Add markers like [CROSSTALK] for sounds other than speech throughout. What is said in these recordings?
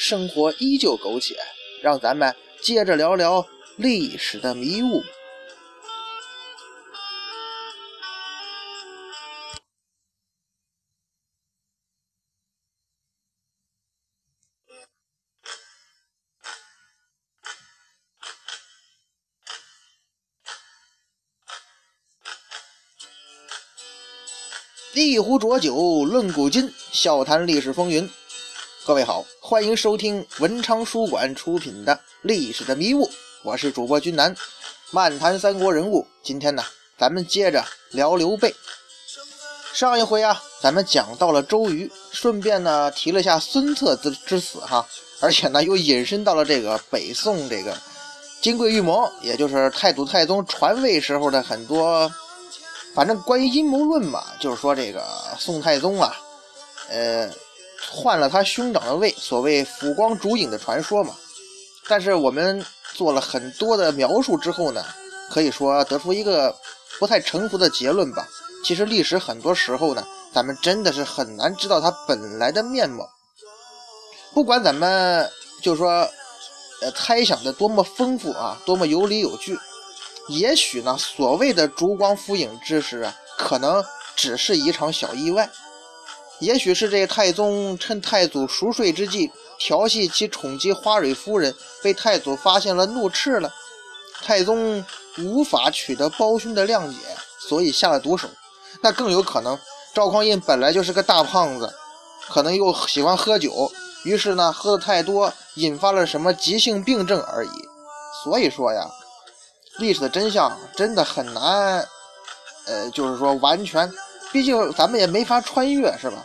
生活依旧苟且，让咱们接着聊聊历史的迷雾。一壶浊酒论古今，笑谈历史风云。各位好，欢迎收听文昌书馆出品的《历史的迷雾》，我是主播君南，漫谈三国人物。今天呢，咱们接着聊刘备。上一回啊，咱们讲到了周瑜，顺便呢提了下孙策之之死哈，而且呢又引申到了这个北宋这个金匮玉盟，也就是太祖太宗传位时候的很多。反正关于阴谋论嘛，就是说这个宋太宗啊，呃，换了他兄长的位，所谓辅光烛影的传说嘛。但是我们做了很多的描述之后呢，可以说得出一个不太成熟的结论吧。其实历史很多时候呢，咱们真的是很难知道它本来的面貌。不管咱们就是说，呃，猜想的多么丰富啊，多么有理有据。也许呢，所谓的烛光浮影之时啊，可能只是一场小意外。也许是这太宗趁太祖熟睡之际调戏其宠姬花蕊夫人，被太祖发现了，怒斥了。太宗无法取得胞勋的谅解，所以下了毒手。那更有可能，赵匡胤本来就是个大胖子，可能又喜欢喝酒，于是呢，喝的太多，引发了什么急性病症而已。所以说呀。历史的真相真的很难，呃，就是说完全，毕竟咱们也没法穿越，是吧？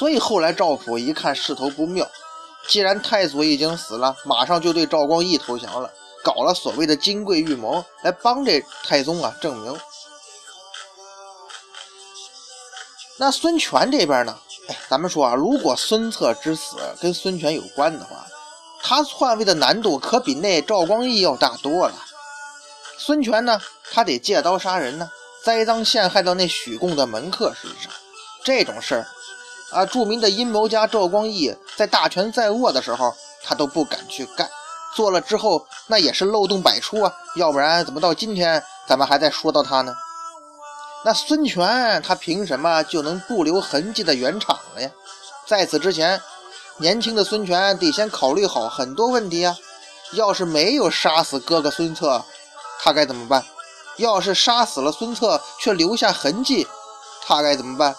所以后来赵普一看势头不妙，既然太祖已经死了，马上就对赵光义投降了，搞了所谓的金匮玉盟来帮这太宗啊证明。那孙权这边呢？哎，咱们说啊，如果孙策之死跟孙权有关的话。他篡位的难度可比那赵光义要大多了。孙权呢，他得借刀杀人呢，栽赃陷害到那许贡的门客身上，这种事儿啊，著名的阴谋家赵光义在大权在握的时候，他都不敢去干。做了之后，那也是漏洞百出啊，要不然怎么到今天咱们还在说到他呢？那孙权他凭什么就能不留痕迹的圆场了呀？在此之前。年轻的孙权得先考虑好很多问题啊！要是没有杀死哥哥孙策，他该怎么办？要是杀死了孙策却留下痕迹，他该怎么办？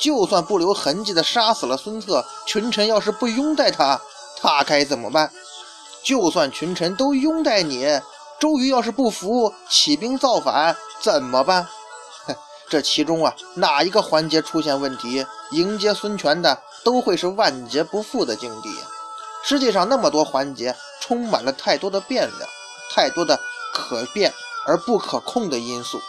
就算不留痕迹的杀死了孙策，群臣要是不拥戴他，他该怎么办？就算群臣都拥戴你，周瑜要是不服，起兵造反怎么办？哼 [LAUGHS] 这其中啊，哪一个环节出现问题，迎接孙权的？都会是万劫不复的境地。实际上，那么多环节充满了太多的变量，太多的可变而不可控的因素，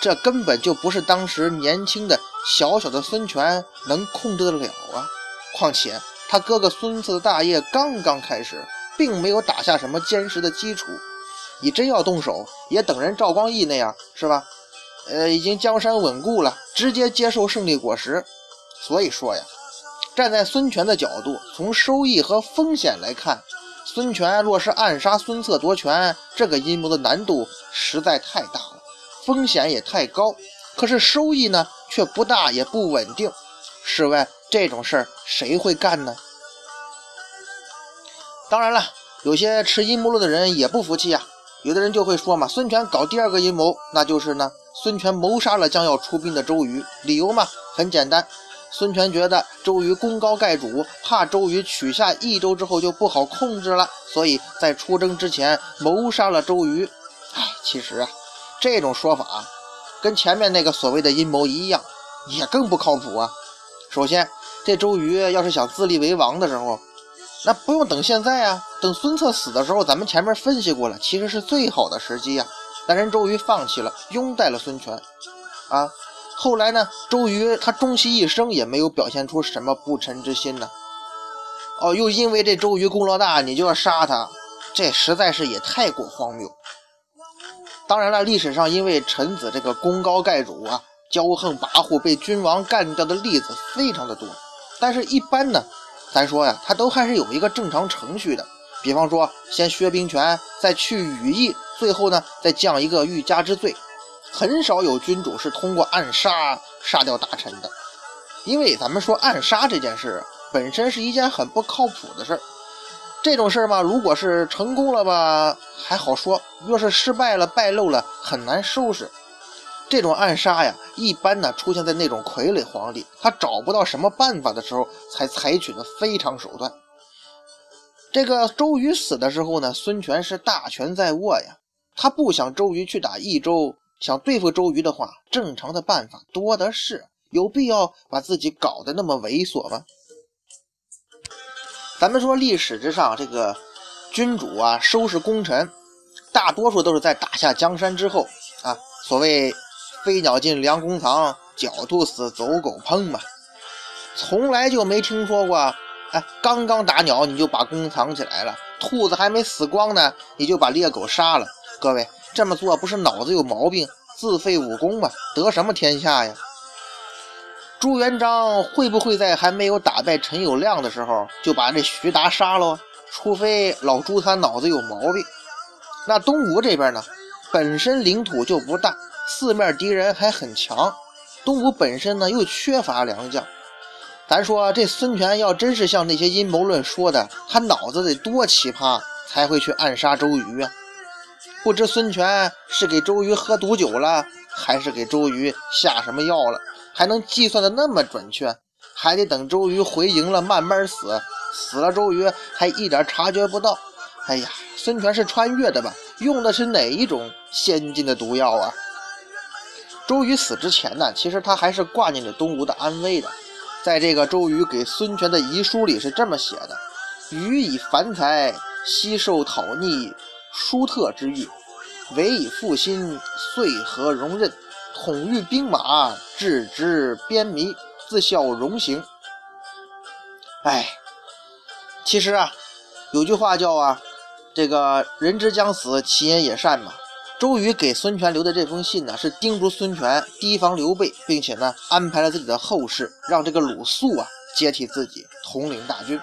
这根本就不是当时年轻的小小的孙权能控制得了啊！况且他哥哥孙策的大业刚刚开始，并没有打下什么坚实的基础。你真要动手，也等人赵光义那样，是吧？呃，已经江山稳固了，直接接受胜利果实。所以说呀。站在孙权的角度，从收益和风险来看，孙权若是暗杀孙策夺权，这个阴谋的难度实在太大了，风险也太高。可是收益呢，却不大也不稳定。试问这种事儿谁会干呢？当然了，有些持阴谋论的人也不服气啊。有的人就会说嘛，孙权搞第二个阴谋，那就是呢，孙权谋杀了将要出兵的周瑜。理由嘛，很简单。孙权觉得周瑜功高盖主，怕周瑜取下益州之后就不好控制了，所以在出征之前谋杀了周瑜。哎，其实啊，这种说法跟前面那个所谓的阴谋一样，也更不靠谱啊。首先，这周瑜要是想自立为王的时候，那不用等现在啊，等孙策死的时候，咱们前面分析过了，其实是最好的时机呀。但人周瑜放弃了，拥戴了孙权，啊，后来呢，周瑜他终其一生也没有表现出什么不臣之心呢。哦，又因为这周瑜功劳大，你就要杀他，这实在是也太过荒谬。当然了，历史上因为臣子这个功高盖主啊，骄横跋扈被君王干掉的例子非常的多。但是，一般呢，咱说呀，他都还是有一个正常程序的。比方说，先削兵权，再去羽翼，最后呢，再降一个欲加之罪。很少有君主是通过暗杀杀掉大臣的，因为咱们说暗杀这件事本身是一件很不靠谱的事儿。这种事儿嘛，如果是成功了吧，还好说；若是失败了、败露了，很难收拾。这种暗杀呀，一般呢出现在那种傀儡皇帝，他找不到什么办法的时候，才采取的非常手段。这个周瑜死的时候呢，孙权是大权在握呀，他不想周瑜去打益州，想对付周瑜的话，正常的办法多的是，有必要把自己搞得那么猥琐吗？咱们说历史之上，这个君主啊，收拾功臣，大多数都是在打下江山之后啊。所谓“飞鸟尽，良弓藏；狡兔死，走狗烹”嘛，从来就没听说过。哎，刚刚打鸟你就把弓藏起来了，兔子还没死光呢，你就把猎狗杀了。各位这么做不是脑子有毛病，自废武功吗？得什么天下呀？朱元璋会不会在还没有打败陈友谅的时候就把这徐达杀了？除非老朱他脑子有毛病。那东吴这边呢，本身领土就不大，四面敌人还很强，东吴本身呢又缺乏良将。咱说这孙权要真是像那些阴谋论说的，他脑子得多奇葩才会去暗杀周瑜啊？不知孙权是给周瑜喝毒酒了，还是给周瑜下什么药了？还能计算的那么准确，还得等周瑜回营了慢慢死，死了周瑜还一点察觉不到。哎呀，孙权是穿越的吧？用的是哪一种先进的毒药啊？周瑜死之前呢，其实他还是挂念着东吴的安危的。在这个周瑜给孙权的遗书里是这么写的：“予以凡才，悉受讨逆殊特之欲，唯以负心，遂何容任？”统御兵马，置之边靡，自效荣行。哎，其实啊，有句话叫啊，这个人之将死，其言也善嘛。周瑜给孙权留的这封信呢，是叮嘱孙权提防刘备，并且呢，安排了自己的后事，让这个鲁肃啊接替自己统领大军。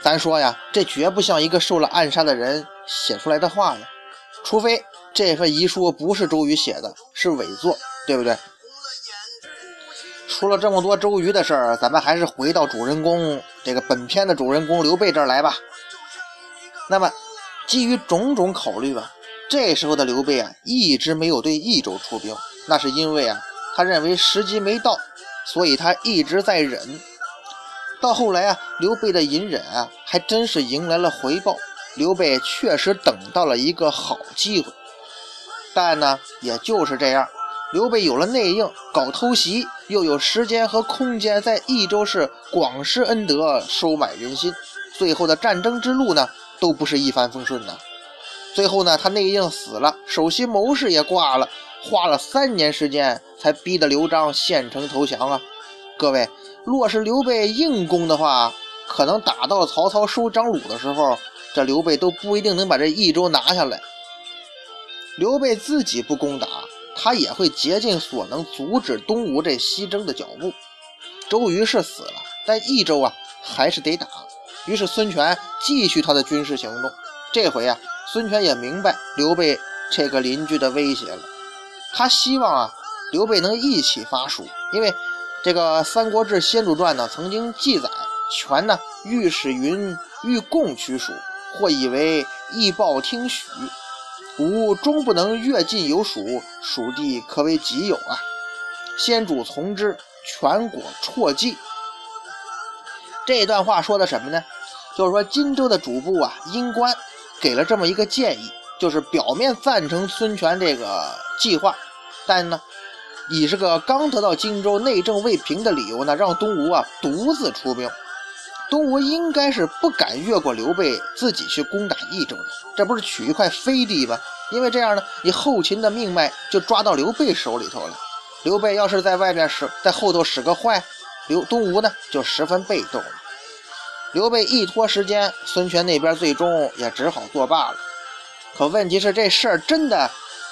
咱说呀，这绝不像一个受了暗杀的人写出来的话呀，除非。这份遗书不是周瑜写的，是伪作，对不对？说了这么多周瑜的事儿，咱们还是回到主人公这个本片的主人公刘备这儿来吧。那么，基于种种考虑吧，这时候的刘备啊，一直没有对益州出兵，那是因为啊，他认为时机没到，所以他一直在忍。到后来啊，刘备的隐忍啊，还真是迎来了回报，刘备确实等到了一个好机会。但呢，也就是这样，刘备有了内应，搞偷袭，又有时间和空间在益州市广施恩德，收买人心。最后的战争之路呢，都不是一帆风顺的。最后呢，他内应死了，首席谋士也挂了，花了三年时间才逼得刘璋献城投降啊！各位，若是刘备硬攻的话，可能打到曹操收张鲁的时候，这刘备都不一定能把这益州拿下来。刘备自己不攻打，他也会竭尽所能阻止东吴这西征的脚步。周瑜是死了，但益州啊还是得打。于是孙权继续他的军事行动。这回啊，孙权也明白刘备这个邻居的威胁了。他希望啊，刘备能一起伐蜀，因为这个《三国志·先主传》呢曾经记载，权呢欲使云欲共取蜀，或以为义报听许。吾终不能越尽有蜀，蜀地可为己有啊！先主从之，全国辍计。这段话说的什么呢？就是说荆州的主簿啊，阴官给了这么一个建议，就是表面赞成孙权这个计划，但呢，以这个刚得到荆州内政未平的理由呢，让东吴啊独自出兵。东吴应该是不敢越过刘备自己去攻打益州的，这不是取一块飞地吗？因为这样呢，你后勤的命脉就抓到刘备手里头了。刘备要是在外边使，在后头使个坏，刘东吴呢就十分被动了。刘备一拖时间，孙权那边最终也只好作罢了。可问题是，这事儿真的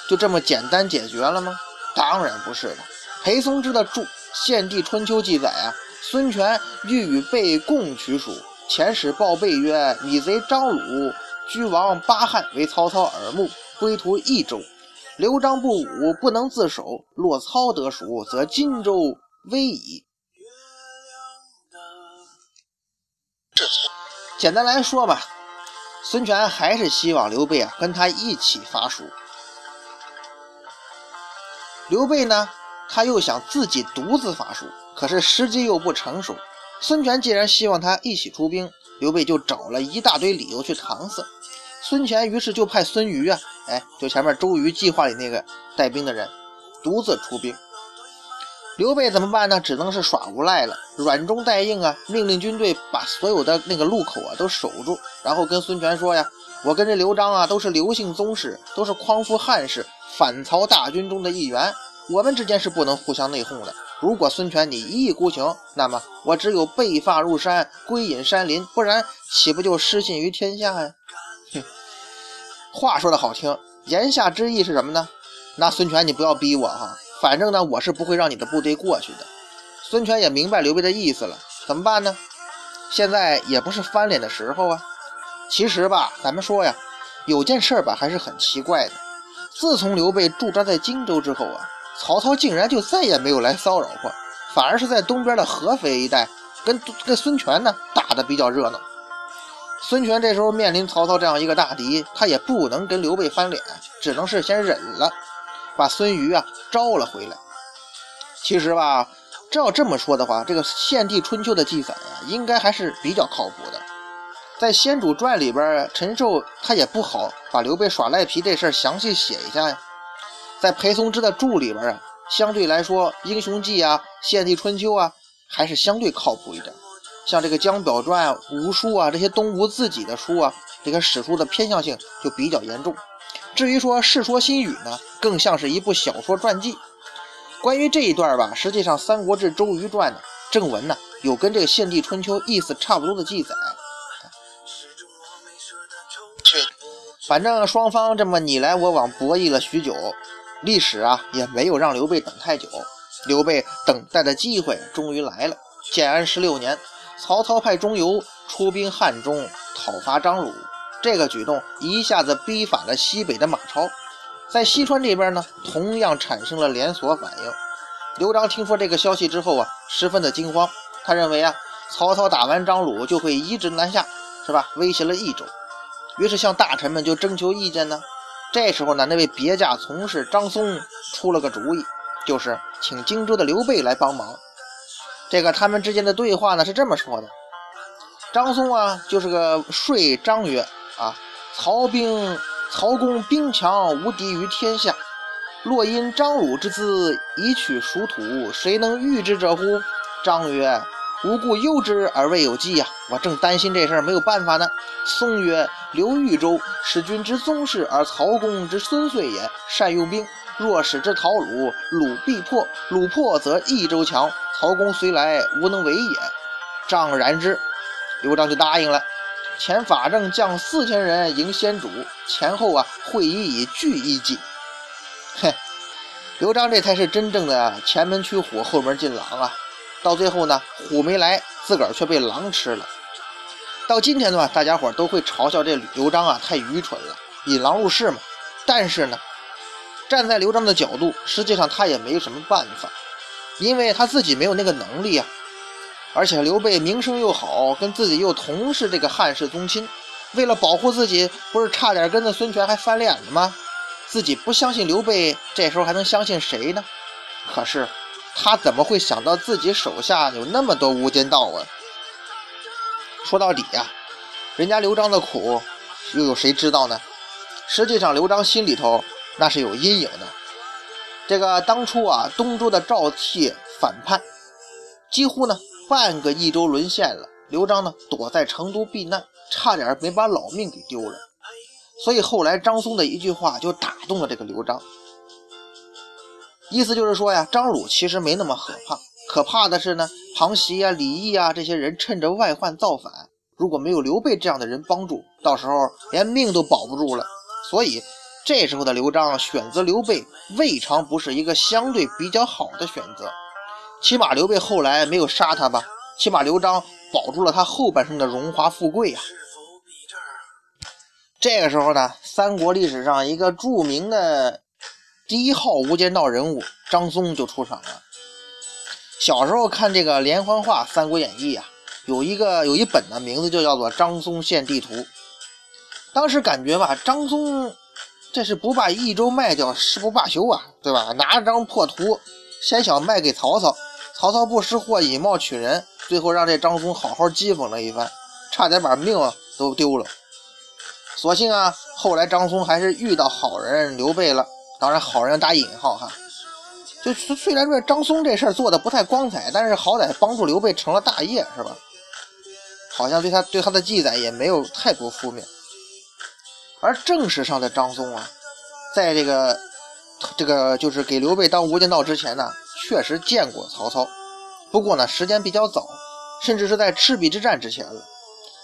就这么简单解决了吗？当然不是的。裴松之的著《献帝春秋》记载啊。孙权欲与备共取蜀，遣使报备曰：“你贼张鲁居王巴汉为曹操耳目，归途益州。刘璋不武，不能自守。若操得蜀，则荆州危矣。”简单来说吧，孙权还是希望刘备啊跟他一起伐蜀。刘备呢，他又想自己独自伐蜀。可是时机又不成熟，孙权既然希望他一起出兵，刘备就找了一大堆理由去搪塞。孙权于是就派孙瑜啊，哎，就前面周瑜计划里那个带兵的人，独自出兵。刘备怎么办呢？只能是耍无赖了，软中带硬啊，命令军队把所有的那个路口啊都守住，然后跟孙权说呀：“我跟这刘璋啊都是刘姓宗室，都是匡扶汉室、反曹大军中的一员，我们之间是不能互相内讧的。”如果孙权你一意孤行，那么我只有背发入山，归隐山林，不然岂不就失信于天下呀？哼，话说的好听，言下之意是什么呢？那孙权你不要逼我哈，反正呢我是不会让你的部队过去的。孙权也明白刘备的意思了，怎么办呢？现在也不是翻脸的时候啊。其实吧，咱们说呀，有件事吧还是很奇怪的，自从刘备驻扎在荆州之后啊。曹操竟然就再也没有来骚扰过，反而是在东边的合肥一带跟跟孙权呢打的比较热闹。孙权这时候面临曹操这样一个大敌，他也不能跟刘备翻脸，只能是先忍了，把孙瑜啊招了回来。其实吧，这要这么说的话，这个《献帝春秋》的记载啊，应该还是比较靠谱的。在《先主传》里边，陈寿他也不好把刘备耍赖皮这事儿详细写一下呀。在裴松之的注里边啊，相对来说，《英雄记》啊，《献帝春秋》啊，还是相对靠谱一点。像这个《江表传》《吴书》啊，这些东吴自己的书啊，这个史书的偏向性就比较严重。至于说《世说新语》呢，更像是一部小说传记。关于这一段吧，实际上《三国志·周瑜传》呢，正文呢，有跟这个《献帝春秋》意思差不多的记载。反正双方这么你来我往博弈了许久。历史啊，也没有让刘备等太久。刘备等待的机会终于来了。建安十六年，曹操派钟繇出兵汉中讨伐张鲁，这个举动一下子逼反了西北的马超。在西川这边呢，同样产生了连锁反应。刘璋听说这个消息之后啊，十分的惊慌。他认为啊，曹操打完张鲁就会一直南下，是吧？威胁了益州。于是向大臣们就征求意见呢。这时候呢，那位别驾从事张松出了个主意，就是请荆州的刘备来帮忙。这个他们之间的对话呢是这么说的：张松啊，就是个说张曰啊，曹兵曹公兵强无敌于天下，若因张鲁之资以取蜀土，谁能御之者乎？张曰。无故忧之而未有计呀！我正担心这事儿没有办法呢。宋曰：“刘豫州使君之宗室，而曹公之孙遂也，善用兵。若使之讨鲁，鲁必破；鲁破，则益州强。曹公虽来，无能为也。”张然之，刘璋就答应了。遣法正将四千人迎先主，前后啊会议以聚一计。[LAUGHS] 哼，刘璋这才是真正的前门驱虎，后门进狼啊！到最后呢，虎没来，自个儿却被狼吃了。到今天的话，大家伙都会嘲笑这刘璋啊太愚蠢了，引狼入室嘛。但是呢，站在刘璋的角度，实际上他也没什么办法，因为他自己没有那个能力啊。而且刘备名声又好，跟自己又同是这个汉室宗亲，为了保护自己，不是差点跟着孙权还翻脸了吗？自己不相信刘备，这时候还能相信谁呢？可是。他怎么会想到自己手下有那么多无间道啊？说到底呀，人家刘璋的苦又有谁知道呢？实际上，刘璋心里头那是有阴影的。这个当初啊，东周的赵倜反叛，几乎呢半个益州沦陷了。刘璋呢躲在成都避难，差点没把老命给丢了。所以后来张松的一句话就打动了这个刘璋，意思就是说呀，张鲁其实没那么可怕，可怕的是呢，庞袭啊、李毅啊这些人趁着外患造反。如果没有刘备这样的人帮助，到时候连命都保不住了。所以这时候的刘璋选择刘备，未尝不是一个相对比较好的选择。起码刘备后来没有杀他吧？起码刘璋保住了他后半生的荣华富贵呀。这个时候呢，三国历史上一个著名的第一号无间道人物张松就出场了。小时候看这个连环画《三国演义》啊。有一个有一本呢，名字就叫做《张松献地图》。当时感觉吧，张松这是不把益州卖掉誓不罢休啊，对吧？拿着张破图，先想卖给曹操，曹操不识货，以貌取人，最后让这张松好好讥讽了一番，差点把命都丢了。所幸啊，后来张松还是遇到好人刘备了，当然好人打引号哈。就虽然说张松这事儿做的不太光彩，但是好歹帮助刘备成了大业，是吧？好像对他对他的记载也没有太多负面，而正史上的张松啊，在这个这个就是给刘备当无间道之前呢，确实见过曹操，不过呢时间比较早，甚至是在赤壁之战之前了。《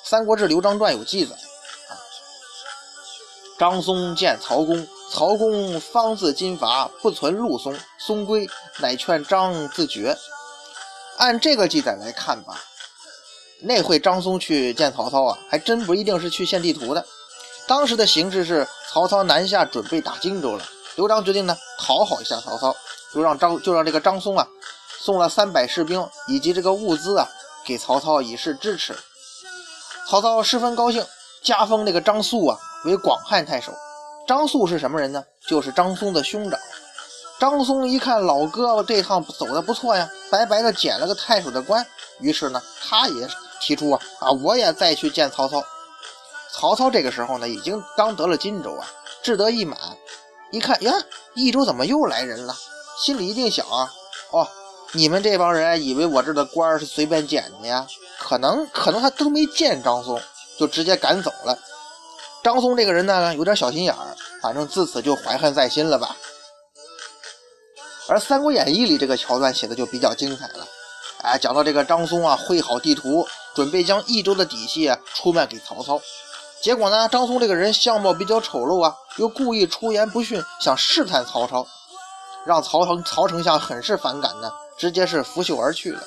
三国志·刘璋传》有记载啊，张松见曹公，曹公方自金伐，不存陆松，松归，乃劝张自绝。按这个记载来看吧。那会张松去见曹操啊，还真不一定是去献地图的。当时的形势是曹操南下准备打荆州了，刘璋决定呢讨好一下曹操，就让张就让这个张松啊送了三百士兵以及这个物资啊给曹操以示支持。曹操十分高兴，加封那个张肃啊为广汉太守。张肃是什么人呢？就是张松的兄长。张松一看老哥这趟走的不错呀，白白的捡了个太守的官，于是呢他也。提出啊啊，我也再去见曹操。曹操这个时候呢，已经刚得了荆州啊，志得意满。一看呀，益州怎么又来人了？心里一定想啊，哦，你们这帮人以为我这的官是随便捡的呀？可能可能他都没见张松，就直接赶走了。张松这个人呢，有点小心眼儿，反正自此就怀恨在心了吧。而《三国演义》里这个桥段写的就比较精彩了。哎，讲到这个张松啊，绘好地图。准备将益州的底细出卖给曹操，结果呢，张松这个人相貌比较丑陋啊，又故意出言不逊，想试探曹操，让曹丞曹丞相很是反感呢，直接是拂袖而去了。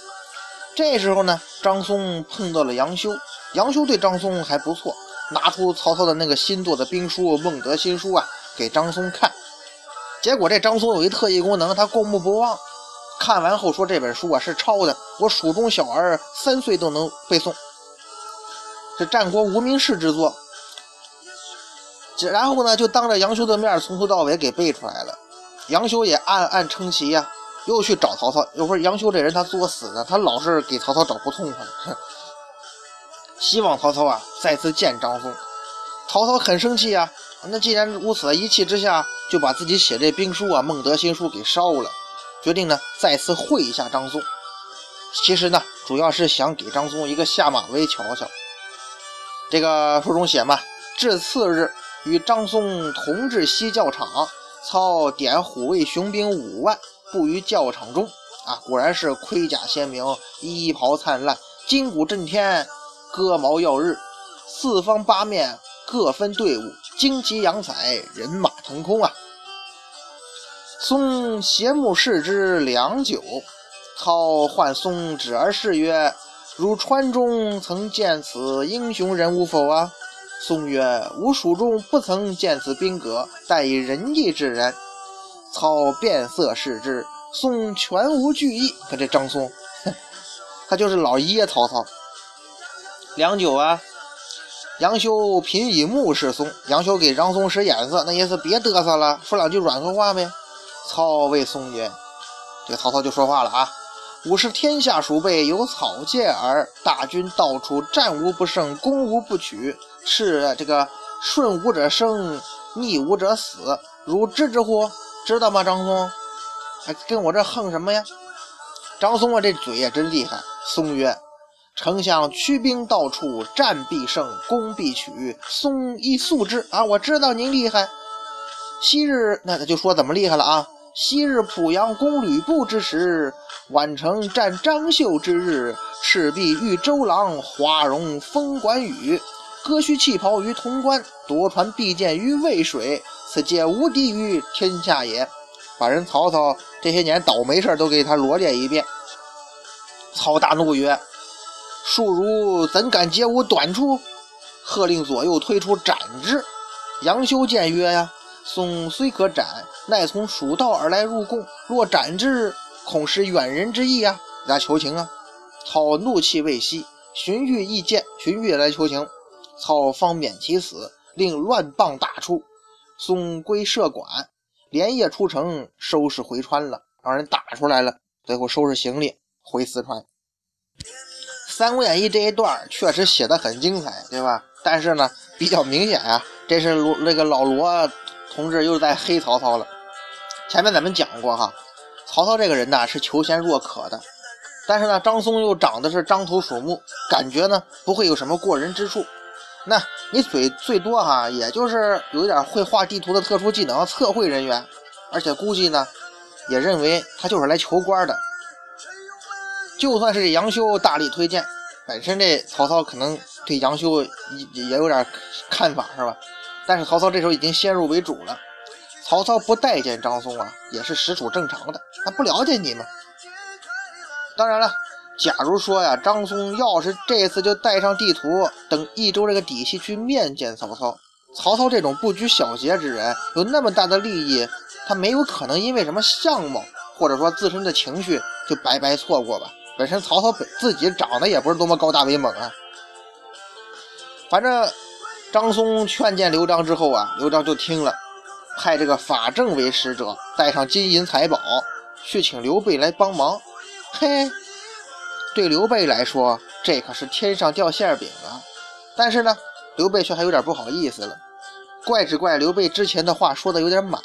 这时候呢，张松碰到了杨修，杨修对张松还不错，拿出曹操的那个新做的兵书《孟德新书》啊给张松看，结果这张松有一特异功能，他过目不忘。看完后说这本书啊是抄的，我蜀中小儿三岁都能背诵，是战国无名氏之作。然后呢，就当着杨修的面从头到尾给背出来了。杨修也暗暗称奇呀，又去找曹操。有会儿杨修这人他作死的，他老是给曹操找不痛快，希望曹操啊再次见张松。曹操很生气呀，那既然如此，一气之下就把自己写这兵书啊《孟德新书》给烧了。决定呢，再次会一下张松。其实呢，主要是想给张松一个下马威瞧瞧。这个书中写嘛，至次日，与张松同至西教场，操点虎卫雄兵五万布于教场中。啊，果然是盔甲鲜明，衣袍灿烂，金鼓震天，戈矛耀日，四方八面各分队伍，旌旗扬彩，人马腾空啊！松斜目视之良久，操唤松止而视曰：“汝川中曾见此英雄人物否啊？”松曰：“吾蜀中不曾见此兵戈，但以仁义之人。”操变色视之，松全无惧意。可这张松，他就是老爷曹操。良久啊，杨修频以目视松，杨修给张松使眼色，那意思别嘚瑟了，说两句软和话呗。操谓松曰：“这个曹操就说话了啊！吾视天下鼠辈，有草芥耳。大军到处，战无不胜，攻无不取。是这个顺吾者生，逆吾者死。汝知之乎？知道吗？张松，还跟我这横什么呀？张松啊，这嘴也真厉害。松曰：“丞相驱兵到处，战必胜，攻必取。松一素之啊，我知道您厉害。昔日那他就说怎么厉害了啊？昔日濮阳攻吕布之时，宛城战张绣之日，赤壁遇周郎，花容封关羽，割须弃袍于潼关，夺船避箭于渭水，此皆无敌于天下也。”把人曹操这些年倒霉事都给他罗列一遍。曹大怒曰：“庶如怎敢截吾短处？”喝令左右推出斩之。杨修谏曰：“呀，松虽可斩，奈从蜀道而来入贡，若斩之，恐失远人之意啊！”家求情啊！操怒气未息，荀彧亦见，荀彧来求情，操方免其死，令乱棒打出，松归舍馆。连夜出城收拾回川了，让人打出来了。最后收拾行李回四川。《三国演义》这一段确实写的很精彩，对吧？但是呢，比较明显啊，这是罗那个老罗同志又在黑曹操了。前面咱们讲过哈，曹操这个人呢是求贤若渴的，但是呢，张松又长得是獐头鼠目，感觉呢不会有什么过人之处。那你嘴最多哈，也就是有一点会画地图的特殊技能，测绘人员，而且估计呢，也认为他就是来求官的。就算是杨修大力推荐，本身这曹操可能对杨修也也有点看法，是吧？但是曹操这时候已经先入为主了，曹操不待见张松啊，也是实属正常的，他不了解你嘛。当然了。假如说呀，张松要是这次就带上地图，等益州这个底细去面见曹操，曹操这种不拘小节之人，有那么大的利益，他没有可能因为什么相貌或者说自身的情绪就白白错过吧？本身曹操本自己长得也不是多么高大威猛啊。反正张松劝谏刘璋之后啊，刘璋就听了，派这个法正为使者，带上金银财宝去请刘备来帮忙。嘿。对刘备来说，这可是天上掉馅饼啊！但是呢，刘备却还有点不好意思了。怪只怪刘备之前的话说的有点满，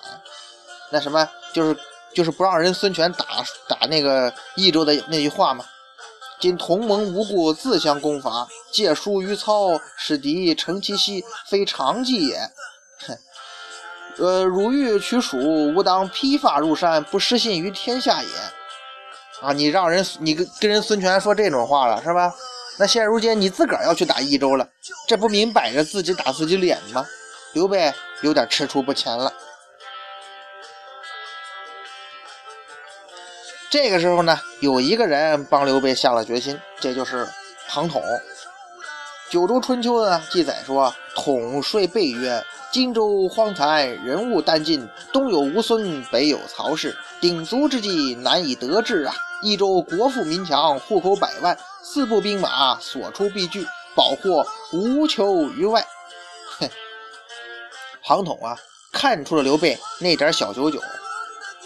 那什么，就是就是不让人孙权打打那个益州的那句话嘛。今同盟无故自相攻伐，借书于操，使敌成其息，非常计也。哼，呃，汝欲取蜀，吾当披发入山，不失信于天下也。啊！你让人，你跟跟人孙权说这种话了是吧？那现如今你自个儿要去打益州了，这不明摆着自己打自己脸吗？刘备有点踟蹰不前了。这个时候呢，有一个人帮刘备下了决心，这就是庞统。《九州春秋》呢记载说，统帅备曰：“荆州荒残，人物殆尽，东有吴孙，北有曹氏，鼎足之计难以得志啊！”益州国富民强，户口百万，四部兵马所出必拒，保获无求于外。哼，庞统啊，看出了刘备那点小九九。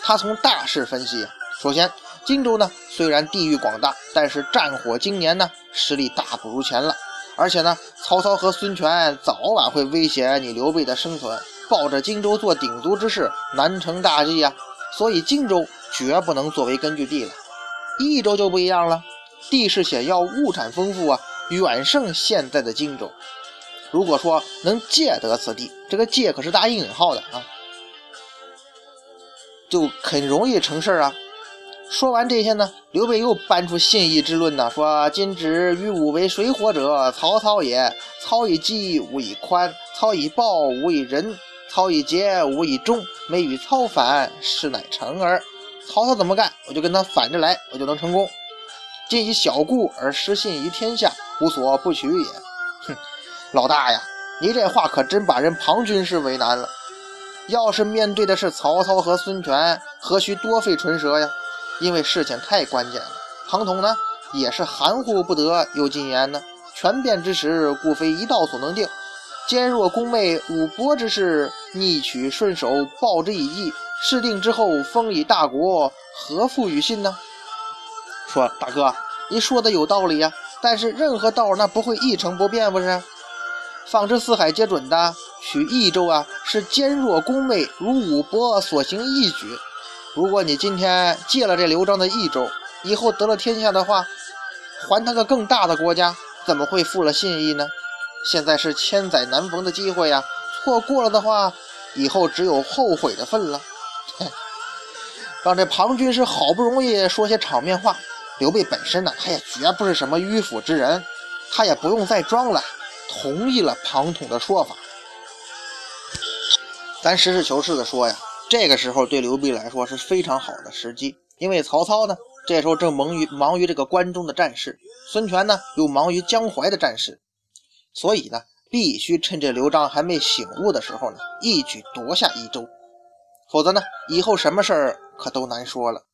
他从大势分析，首先，荆州呢虽然地域广大，但是战火经年呢，实力大不如前了。而且呢，曹操和孙权早晚会威胁你刘备的生存，抱着荆州做鼎足之势，难成大计呀。所以荆州绝不能作为根据地了。益州就不一样了，地势险要，物产丰富啊，远胜现在的荆州。如果说能借得此地，这个借可是大引号的啊，就很容易成事儿啊。说完这些呢，刘备又搬出信义之论呢，说今之与吾为水火者，曹操也。操以饥，吾以宽；操以暴，吾以仁；操以节，吾以忠。每与操反，事乃成耳。曹操怎么干，我就跟他反着来，我就能成功。今以小故而失信于天下，无所不取也。哼，老大呀，你这话可真把人庞军师为难了。要是面对的是曹操和孙权，何须多费唇舌呀？因为事情太关键了。庞统呢，也是含糊不得有进言呢。权变之时，故非一道所能定。坚若宫妹武伯之事，逆取顺守，报之以义。事定之后，封以大国，何负于信呢？说大哥，你说的有道理呀，但是任何道那不会一成不变，不是？方知四海皆准的，取益州啊，是坚若宫妹如武伯所行义举。如果你今天借了这刘璋的益州，以后得了天下的话，还他个更大的国家，怎么会负了信义呢？现在是千载难逢的机会呀，错过了的话，以后只有后悔的份了。[LAUGHS] 让这庞军师好不容易说些场面话，刘备本身呢，他也绝不是什么迂腐之人，他也不用再装了，同意了庞统的说法。咱实事求是的说呀，这个时候对刘备来说是非常好的时机，因为曹操呢，这时候正忙于忙于这个关中的战事，孙权呢又忙于江淮的战事，所以呢，必须趁着刘璋还没醒悟的时候呢，一举夺下益州。否则呢，以后什么事儿可都难说了。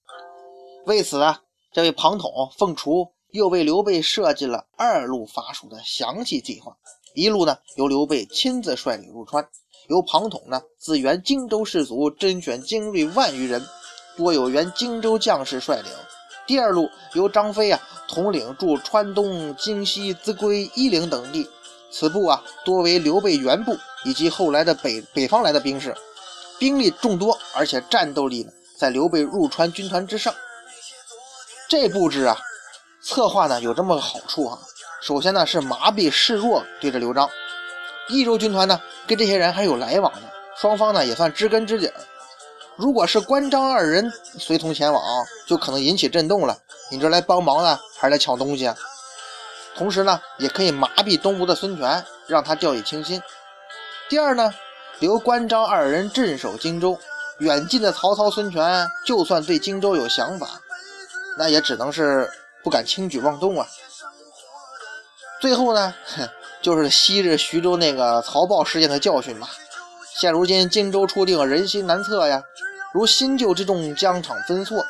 为此啊，这位庞统、凤雏又为刘备设计了二路伐蜀的详细计划。一路呢，由刘备亲自率领入川，由庞统呢自原荆州士卒甄选精锐万余人，多有原荆州将士率领。第二路由张飞啊统领驻川东、荆西、秭归、夷陵等地，此部啊多为刘备原部以及后来的北北方来的兵士。兵力众多，而且战斗力呢，在刘备入川军团之上。这布置啊，策划呢有这么个好处啊。首先呢是麻痹示弱，对着刘璋。益州军团呢跟这些人还有来往呢，双方呢也算知根知底儿。如果是关张二人随同前往，就可能引起震动了。你这来帮忙呢，还是来抢东西啊？同时呢，也可以麻痹东吴的孙权，让他掉以轻心。第二呢。留关张二人镇守荆州，远近的曹操、孙权就算对荆州有想法，那也只能是不敢轻举妄动啊。最后呢，哼就是昔日徐州那个曹豹事件的教训嘛。现如今荆州初定，人心难测呀，如新旧之众，疆场分错，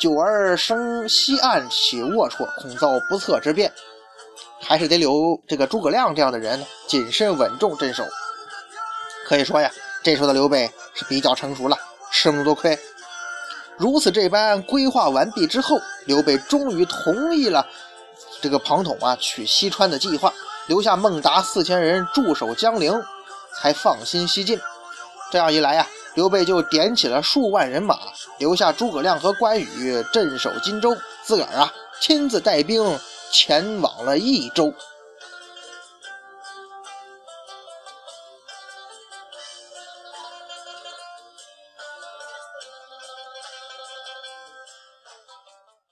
久而生西岸起龌龊，恐遭不测之变，还是得留这个诸葛亮这样的人谨慎稳重镇守。可以说呀，这时候的刘备是比较成熟了，吃那么多亏。如此这般规划完毕之后，刘备终于同意了这个庞统啊取西川的计划，留下孟达四千人驻守江陵，才放心西进。这样一来呀，刘备就点起了数万人马，留下诸葛亮和关羽镇守荆州，自个儿啊亲自带兵前往了益州。